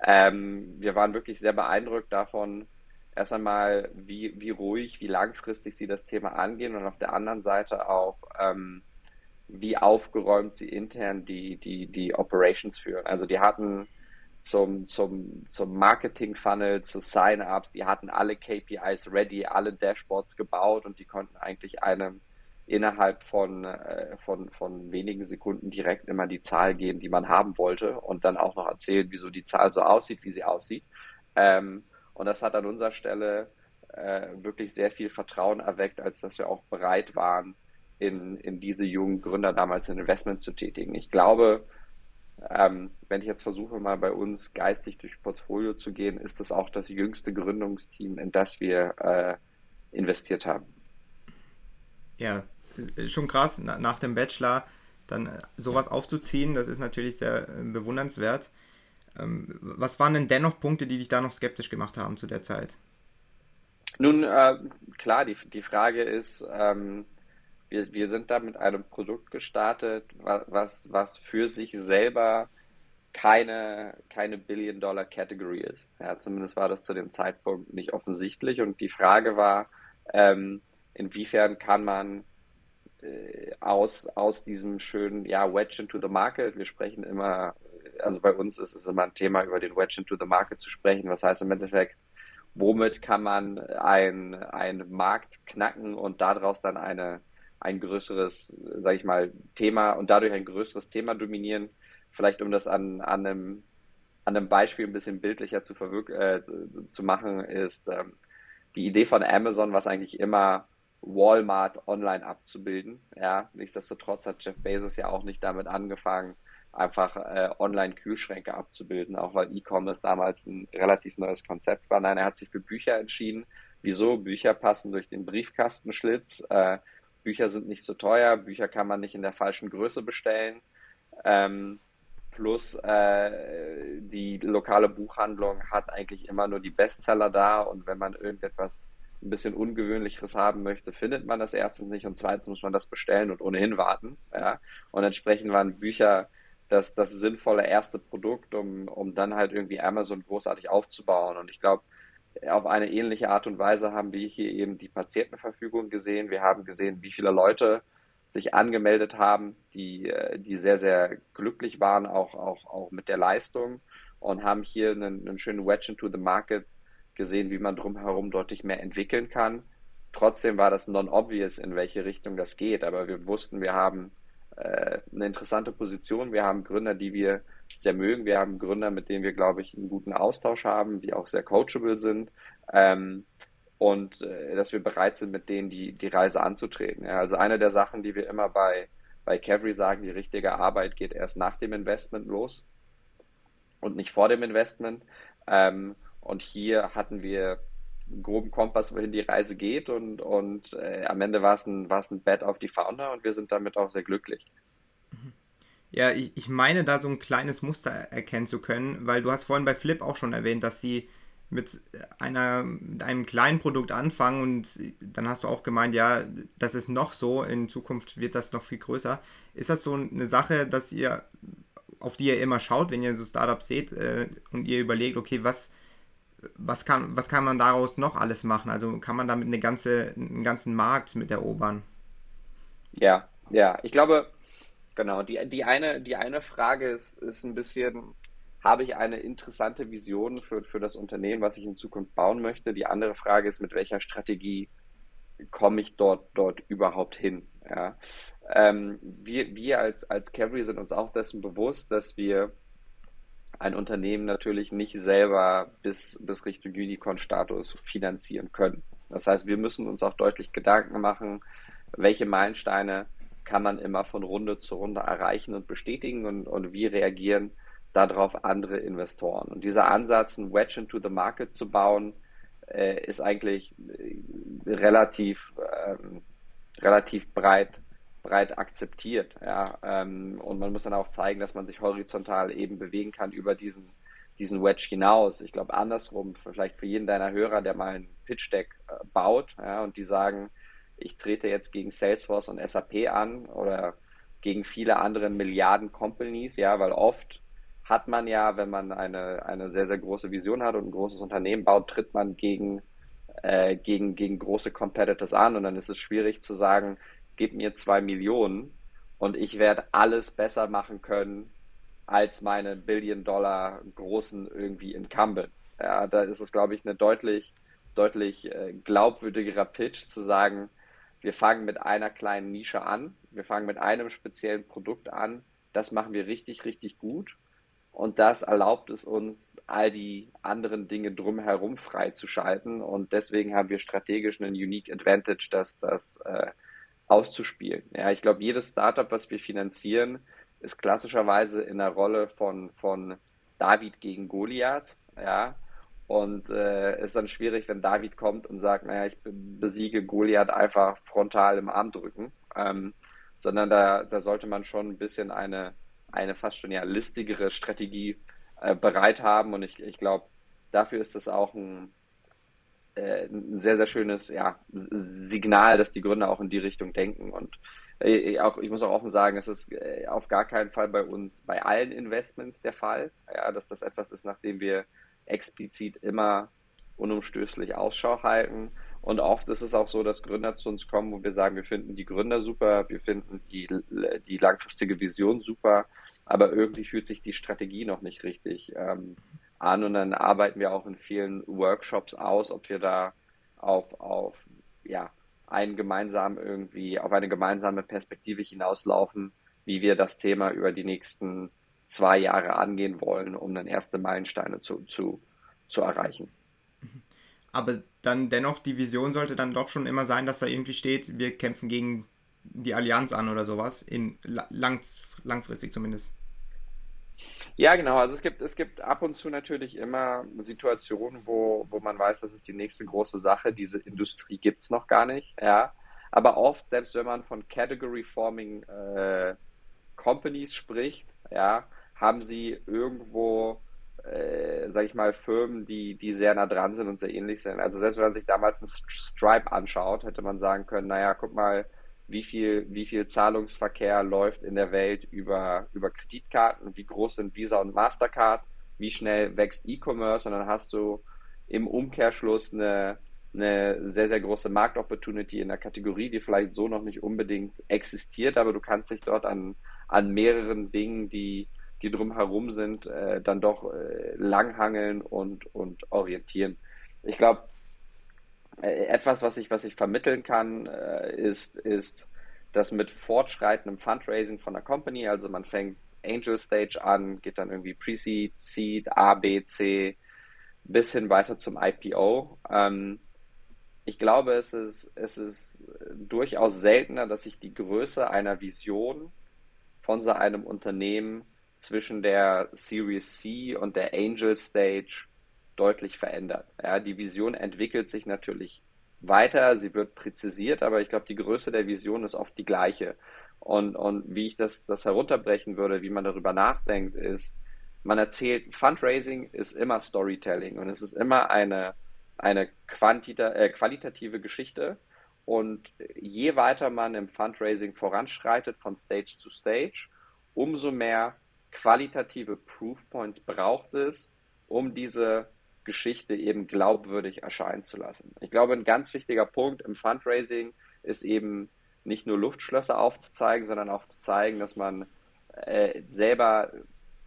Ähm, wir waren wirklich sehr beeindruckt davon, erst einmal, wie, wie ruhig, wie langfristig sie das Thema angehen und auf der anderen Seite auch, ähm, wie aufgeräumt sie intern die, die, die Operations führen. Also die hatten zum, zum, zum Marketing-Funnel, zu Sign-ups, die hatten alle KPIs ready, alle Dashboards gebaut und die konnten eigentlich einem innerhalb von, äh, von, von wenigen Sekunden direkt immer die Zahl geben, die man haben wollte und dann auch noch erzählen, wieso die Zahl so aussieht, wie sie aussieht. Ähm, und das hat an unserer Stelle äh, wirklich sehr viel Vertrauen erweckt, als dass wir auch bereit waren, in, in diese jungen Gründer damals ein Investment zu tätigen. Ich glaube, ähm, wenn ich jetzt versuche, mal bei uns geistig durch Portfolio zu gehen, ist das auch das jüngste Gründungsteam, in das wir äh, investiert haben. Ja, äh, schon krass, nach dem Bachelor dann äh, sowas aufzuziehen, das ist natürlich sehr äh, bewundernswert. Ähm, was waren denn dennoch Punkte, die dich da noch skeptisch gemacht haben zu der Zeit? Nun, äh, klar, die, die Frage ist, ähm, wir, wir sind da mit einem Produkt gestartet, was, was für sich selber keine, keine Billion-Dollar-Category ist. Ja, zumindest war das zu dem Zeitpunkt nicht offensichtlich. Und die Frage war, ähm, inwiefern kann man äh, aus, aus diesem schönen ja, Wedge into the Market, wir sprechen immer, also bei uns ist es immer ein Thema, über den Wedge into the Market zu sprechen. Was heißt im Endeffekt, womit kann man einen Markt knacken und daraus dann eine ein größeres, sage ich mal, Thema und dadurch ein größeres Thema dominieren. Vielleicht um das an, an, einem, an einem Beispiel ein bisschen bildlicher zu, äh, zu machen, ist ähm, die Idee von Amazon, was eigentlich immer Walmart online abzubilden. Ja, nichtsdestotrotz hat Jeff Bezos ja auch nicht damit angefangen, einfach äh, Online-Kühlschränke abzubilden, auch weil E-Commerce damals ein relativ neues Konzept war. Nein, er hat sich für Bücher entschieden. Wieso? Bücher passen durch den Briefkastenschlitz. Äh, Bücher sind nicht so teuer, Bücher kann man nicht in der falschen Größe bestellen. Ähm, plus äh, die lokale Buchhandlung hat eigentlich immer nur die Bestseller da und wenn man irgendetwas ein bisschen Ungewöhnlicheres haben möchte, findet man das erstens nicht und zweitens muss man das bestellen und ohnehin warten. Ja? Und entsprechend waren Bücher das, das sinnvolle erste Produkt, um, um dann halt irgendwie Amazon großartig aufzubauen. Und ich glaube, auf eine ähnliche Art und Weise haben wir hier eben die Patientenverfügung gesehen. Wir haben gesehen, wie viele Leute sich angemeldet haben, die, äh, die sehr, sehr glücklich waren, auch, auch, auch mit der Leistung und haben hier einen, einen schönen Wedge into the Market gesehen, wie man drumherum deutlich mehr entwickeln kann. Trotzdem war das non-obvious, in welche Richtung das geht, aber wir wussten, wir haben äh, eine interessante Position. Wir haben Gründer, die wir sehr mögen. Wir haben Gründer, mit denen wir, glaube ich, einen guten Austausch haben, die auch sehr coachable sind. Ähm, und äh, dass wir bereit sind, mit denen die, die Reise anzutreten. Ja, also eine der Sachen, die wir immer bei, bei Cavalry sagen, die richtige Arbeit geht erst nach dem Investment los und nicht vor dem Investment. Ähm, und hier hatten wir groben Kompass, wohin die Reise geht und, und äh, am Ende war es ein, ein Bet auf die Founder und wir sind damit auch sehr glücklich. Mhm. Ja, ich, ich meine da so ein kleines Muster erkennen zu können, weil du hast vorhin bei Flip auch schon erwähnt, dass sie mit einer, mit einem kleinen Produkt anfangen und dann hast du auch gemeint, ja, das ist noch so, in Zukunft wird das noch viel größer. Ist das so eine Sache, dass ihr, auf die ihr immer schaut, wenn ihr so Startups seht äh, und ihr überlegt, okay, was, was, kann, was kann man daraus noch alles machen? Also kann man damit eine ganze, einen ganzen Markt mit erobern? Ja, ja, ich glaube, Genau, die, die, eine, die eine Frage ist, ist ein bisschen, habe ich eine interessante Vision für, für das Unternehmen, was ich in Zukunft bauen möchte? Die andere Frage ist, mit welcher Strategie komme ich dort, dort überhaupt hin? Ja? Ähm, wir, wir als, als Cavalry sind uns auch dessen bewusst, dass wir ein Unternehmen natürlich nicht selber bis, bis Richtung Unicorn-Status finanzieren können. Das heißt, wir müssen uns auch deutlich Gedanken machen, welche Meilensteine kann man immer von Runde zu Runde erreichen und bestätigen und, und wie reagieren darauf andere Investoren. Und dieser Ansatz, ein Wedge into the Market zu bauen, äh, ist eigentlich äh, relativ, ähm, relativ breit, breit akzeptiert. Ja? Ähm, und man muss dann auch zeigen, dass man sich horizontal eben bewegen kann über diesen, diesen Wedge hinaus. Ich glaube andersrum, vielleicht für jeden deiner Hörer, der mal ein Pitch Deck äh, baut ja, und die sagen, ich trete jetzt gegen Salesforce und SAP an oder gegen viele andere Milliarden Companies, ja, weil oft hat man ja, wenn man eine, eine sehr, sehr große Vision hat und ein großes Unternehmen baut, tritt man gegen, äh, gegen, gegen große Competitors an und dann ist es schwierig zu sagen, gib mir zwei Millionen und ich werde alles besser machen können als meine Billion-Dollar großen irgendwie Incumbents. Ja, da ist es, glaube ich, eine deutlich, deutlich äh, glaubwürdigerer Pitch zu sagen, wir fangen mit einer kleinen Nische an, wir fangen mit einem speziellen Produkt an, das machen wir richtig, richtig gut und das erlaubt es uns, all die anderen Dinge drumherum freizuschalten. Und deswegen haben wir strategisch einen Unique Advantage, das, das äh, auszuspielen. Ja, ich glaube, jedes Startup, was wir finanzieren, ist klassischerweise in der Rolle von, von David gegen Goliath. Ja, und äh, ist dann schwierig, wenn David kommt und sagt, naja, ich besiege Goliath einfach frontal im Arm drücken. Ähm, sondern da, da sollte man schon ein bisschen eine, eine fast schon ja listigere Strategie äh, bereit haben. Und ich, ich glaube, dafür ist es auch ein, ein sehr, sehr schönes ja, Signal, dass die Gründer auch in die Richtung denken. Und äh, auch, ich muss auch offen sagen, es ist äh, auf gar keinen Fall bei uns, bei allen Investments der Fall, ja, dass das etwas ist, nachdem wir explizit immer unumstößlich Ausschau halten. Und oft ist es auch so, dass Gründer zu uns kommen, wo wir sagen, wir finden die Gründer super, wir finden die, die langfristige Vision super, aber irgendwie fühlt sich die Strategie noch nicht richtig ähm, an. Und dann arbeiten wir auch in vielen Workshops aus, ob wir da auf, auf ja, einen gemeinsamen irgendwie, auf eine gemeinsame Perspektive hinauslaufen, wie wir das Thema über die nächsten zwei Jahre angehen wollen, um dann erste Meilensteine zu, zu, zu erreichen. Aber dann dennoch, die Vision sollte dann doch schon immer sein, dass da irgendwie steht, wir kämpfen gegen die Allianz an oder sowas, in lang, langfristig zumindest. Ja, genau. Also es gibt, es gibt ab und zu natürlich immer Situationen, wo, wo man weiß, das ist die nächste große Sache. Diese Industrie gibt es noch gar nicht. Ja. Aber oft, selbst wenn man von Category Forming äh, Companies spricht, ja, haben sie irgendwo, äh, sag ich mal, Firmen, die, die sehr nah dran sind und sehr ähnlich sind. Also selbst wenn man sich damals ein Stripe anschaut, hätte man sagen können, naja, guck mal, wie viel, wie viel Zahlungsverkehr läuft in der Welt über, über Kreditkarten, wie groß sind Visa und Mastercard, wie schnell wächst E-Commerce und dann hast du im Umkehrschluss eine, eine sehr, sehr große Marktopportunity in der Kategorie, die vielleicht so noch nicht unbedingt existiert, aber du kannst dich dort an, an mehreren Dingen, die, die drumherum sind, äh, dann doch äh, langhangeln und, und orientieren. Ich glaube, etwas, was ich, was ich vermitteln kann, äh, ist, ist, dass mit fortschreitendem Fundraising von der Company, also man fängt Angel Stage an, geht dann irgendwie Pre-Seed, Seed, A, B, C, bis hin weiter zum IPO. Ähm, ich glaube, es ist, es ist durchaus seltener, dass sich die Größe einer Vision von so einem Unternehmen zwischen der Series C und der Angel Stage deutlich verändert. Ja, die Vision entwickelt sich natürlich weiter, sie wird präzisiert, aber ich glaube, die Größe der Vision ist oft die gleiche. Und, und wie ich das, das herunterbrechen würde, wie man darüber nachdenkt, ist, man erzählt, Fundraising ist immer Storytelling und es ist immer eine, eine quantita äh, qualitative Geschichte. Und je weiter man im Fundraising voranschreitet von Stage zu Stage, umso mehr qualitative Proof Points braucht es, um diese Geschichte eben glaubwürdig erscheinen zu lassen. Ich glaube, ein ganz wichtiger Punkt im Fundraising ist eben nicht nur Luftschlösser aufzuzeigen, sondern auch zu zeigen, dass man äh, selber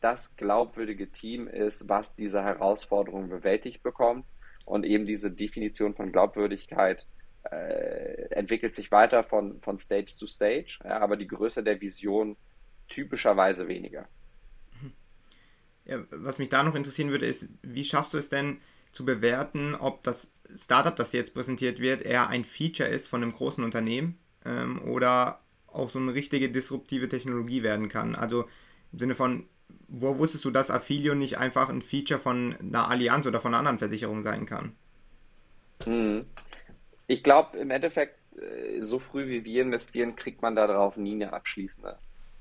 das glaubwürdige Team ist, was diese Herausforderung bewältigt bekommt. Und eben diese Definition von Glaubwürdigkeit äh, entwickelt sich weiter von, von Stage zu Stage, ja, aber die Größe der Vision typischerweise weniger. Ja, was mich da noch interessieren würde, ist, wie schaffst du es denn zu bewerten, ob das Startup, das jetzt präsentiert wird, eher ein Feature ist von einem großen Unternehmen ähm, oder auch so eine richtige disruptive Technologie werden kann? Also im Sinne von, wo wusstest du, dass Affilio nicht einfach ein Feature von einer Allianz oder von einer anderen Versicherung sein kann? Hm. Ich glaube, im Endeffekt, äh, so früh wie wir investieren, kriegt man darauf nie eine abschließende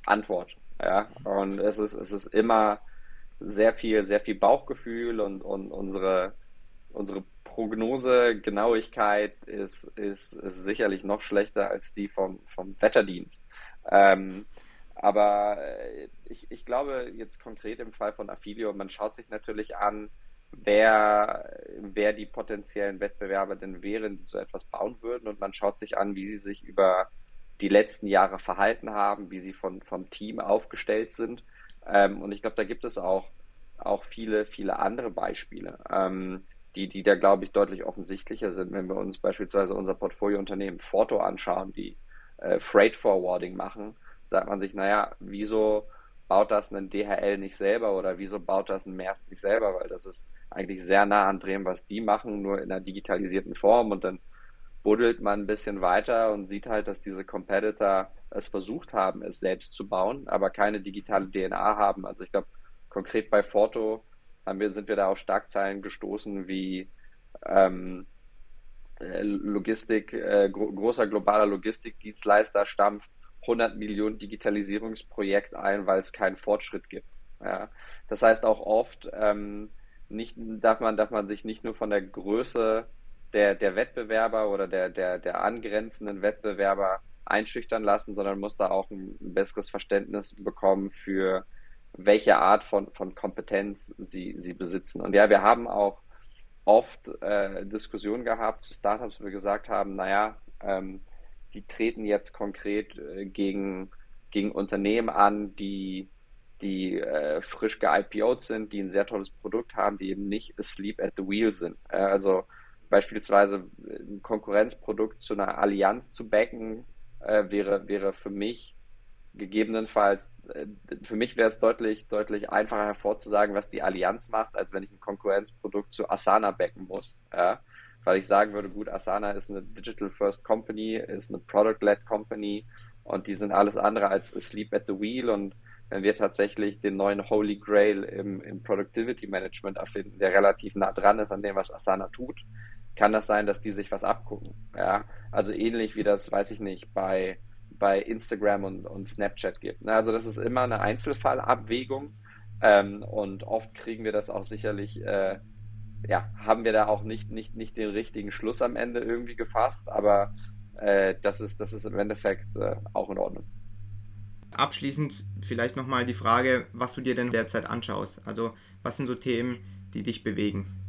Antwort. Ja? Und es ist, es ist immer sehr viel, sehr viel Bauchgefühl und, und unsere, unsere Prognosegenauigkeit ist, ist, ist sicherlich noch schlechter als die vom, vom Wetterdienst. Ähm, aber äh, ich, ich glaube jetzt konkret im Fall von Affilio, man schaut sich natürlich an, wer, wer die potenziellen Wettbewerber denn wären, die so etwas bauen würden. Und man schaut sich an, wie sie sich über die letzten Jahre verhalten haben, wie sie von, vom Team aufgestellt sind. Ähm, und ich glaube, da gibt es auch, auch viele, viele andere Beispiele, ähm, die, die da, glaube ich, deutlich offensichtlicher sind, wenn wir uns beispielsweise unser Portfoliounternehmen Forto anschauen, die äh, Freight Forwarding machen, sagt man sich, naja, wieso baut das ein DHL nicht selber oder wieso baut das ein Maersk nicht selber, weil das ist eigentlich sehr nah an dem, was die machen, nur in einer digitalisierten Form und dann buddelt man ein bisschen weiter und sieht halt, dass diese Competitor es versucht haben, es selbst zu bauen, aber keine digitale DNA haben. Also ich glaube, konkret bei Forto haben wir, sind wir da auf Starkzeilen gestoßen wie ähm, äh, Logistik, äh, gro großer globaler Logistikdienstleister stampft 100 Millionen Digitalisierungsprojekt ein, weil es keinen Fortschritt gibt. Ja. Das heißt auch oft ähm, nicht, darf, man, darf man sich nicht nur von der Größe der, der Wettbewerber oder der, der, der angrenzenden Wettbewerber einschüchtern lassen, sondern muss da auch ein besseres Verständnis bekommen für welche Art von, von Kompetenz sie, sie besitzen. Und ja, wir haben auch oft äh, Diskussionen gehabt zu Startups, wo wir gesagt haben, naja, ähm, die treten jetzt konkret äh, gegen, gegen Unternehmen an, die, die äh, frisch ge-IPO'd sind, die ein sehr tolles Produkt haben, die eben nicht asleep at the wheel sind. Äh, also beispielsweise ein Konkurrenzprodukt zu einer Allianz zu backen, äh, wäre, wäre für mich gegebenenfalls, äh, für mich wäre es deutlich, deutlich einfacher hervorzusagen, was die Allianz macht, als wenn ich ein Konkurrenzprodukt zu Asana backen muss. Ja? weil ich sagen würde, gut, Asana ist eine Digital First Company, ist eine Product-led Company und die sind alles andere als asleep at the wheel und wenn wir tatsächlich den neuen Holy Grail im, im Productivity Management erfinden, der relativ nah dran ist an dem, was Asana tut, kann das sein, dass die sich was abgucken. Ja, also ähnlich wie das, weiß ich nicht, bei, bei Instagram und, und Snapchat gibt. Also das ist immer eine Einzelfallabwägung ähm, und oft kriegen wir das auch sicherlich äh, ja, haben wir da auch nicht, nicht, nicht den richtigen Schluss am Ende irgendwie gefasst, aber äh, das, ist, das ist im Endeffekt äh, auch in Ordnung. Abschließend vielleicht nochmal die Frage, was du dir denn derzeit anschaust. Also was sind so Themen, die dich bewegen?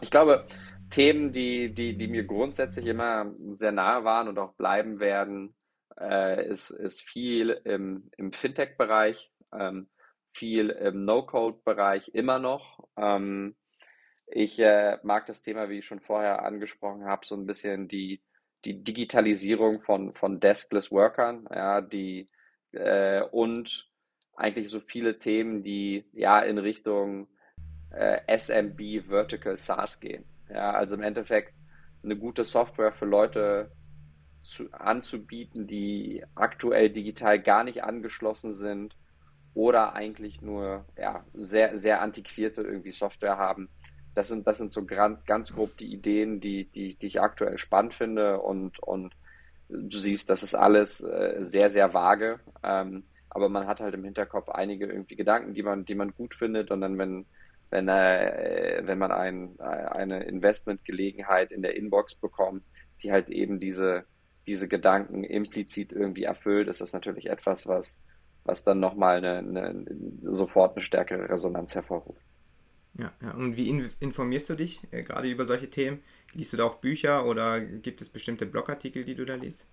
Ich glaube, Themen, die, die, die mir grundsätzlich immer sehr nahe waren und auch bleiben werden, äh, ist, ist viel im, im Fintech-Bereich, ähm, viel im No-Code-Bereich immer noch. Ähm, ich äh, mag das Thema, wie ich schon vorher angesprochen habe, so ein bisschen die, die Digitalisierung von, von Deskless Workern, ja, die äh, und eigentlich so viele Themen, die ja in Richtung äh, SMB Vertical SaaS gehen. Ja, also im Endeffekt eine gute Software für Leute zu, anzubieten, die aktuell digital gar nicht angeschlossen sind oder eigentlich nur ja, sehr, sehr antiquierte irgendwie Software haben das sind, das sind so ganz, ganz grob die Ideen, die, die, die ich aktuell spannend finde und, und du siehst, das ist alles äh, sehr, sehr vage. Ähm, aber man hat halt im Hinterkopf einige irgendwie Gedanken, die man, die man gut findet und dann, wenn, wenn, äh, wenn man ein, eine Investmentgelegenheit in der Inbox bekommt, die halt eben diese, diese Gedanken implizit irgendwie erfüllt, ist das natürlich etwas, was, was dann nochmal eine, eine, sofort eine stärkere Resonanz hervorruft. Ja, ja. und wie in, informierst du dich äh, gerade über solche Themen? Liest du da auch Bücher oder gibt es bestimmte Blogartikel, die du da liest?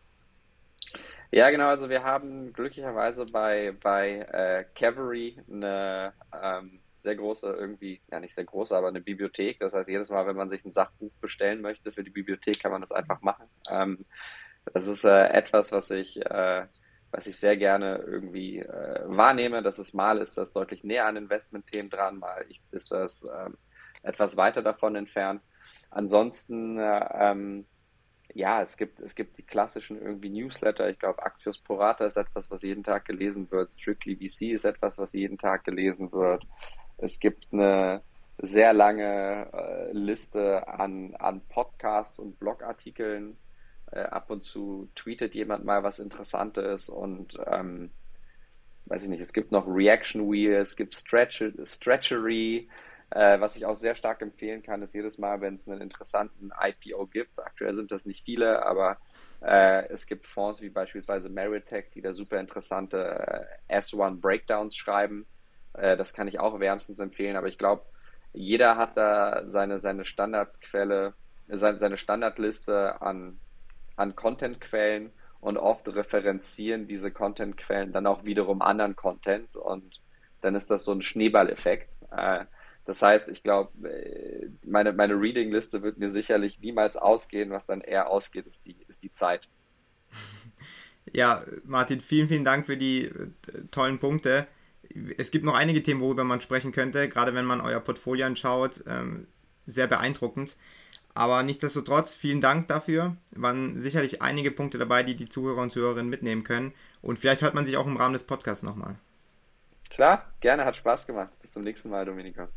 Ja, genau. Also wir haben glücklicherweise bei, bei äh, Cavalry eine ähm, sehr große, irgendwie, ja nicht sehr große, aber eine Bibliothek. Das heißt, jedes Mal, wenn man sich ein Sachbuch bestellen möchte für die Bibliothek, kann man das einfach machen. Ähm, das ist äh, etwas, was ich äh, was ich sehr gerne irgendwie äh, wahrnehme, dass es mal ist das deutlich näher an Investmentthemen dran, mal ist das ähm, etwas weiter davon entfernt. Ansonsten, äh, ähm, ja, es gibt, es gibt die klassischen irgendwie Newsletter. Ich glaube, Axios Porata ist etwas, was jeden Tag gelesen wird. Strictly VC ist etwas, was jeden Tag gelesen wird. Es gibt eine sehr lange äh, Liste an, an Podcasts und Blogartikeln, äh, ab und zu tweetet jemand mal was Interessantes und ähm, weiß ich nicht, es gibt noch Reaction Wheel, es gibt Stretch Stretchery, Äh, was ich auch sehr stark empfehlen kann, ist jedes Mal, wenn es einen interessanten IPO gibt, aktuell sind das nicht viele, aber äh, es gibt Fonds wie beispielsweise Meritech, die da super interessante äh, S1 Breakdowns schreiben. Äh, das kann ich auch wärmstens empfehlen, aber ich glaube, jeder hat da seine, seine Standardquelle, seine, seine Standardliste an, an Contentquellen und oft referenzieren diese Contentquellen dann auch wiederum anderen Content und dann ist das so ein Schneeballeffekt. Äh, das heißt, ich glaube, äh, meine, meine Reading-Liste wird mir sicherlich niemals ausgehen. Was dann eher ausgeht, ist die, ist die Zeit. Ja, Martin, vielen, vielen Dank für die tollen Punkte. Es gibt noch einige Themen, worüber man sprechen könnte, gerade wenn man euer Portfolio anschaut. Ähm, sehr beeindruckend. Aber nichtsdestotrotz, vielen Dank dafür. Waren sicherlich einige Punkte dabei, die die Zuhörer und Zuhörerinnen mitnehmen können. Und vielleicht hört man sich auch im Rahmen des Podcasts nochmal. Klar, gerne, hat Spaß gemacht. Bis zum nächsten Mal, Dominika.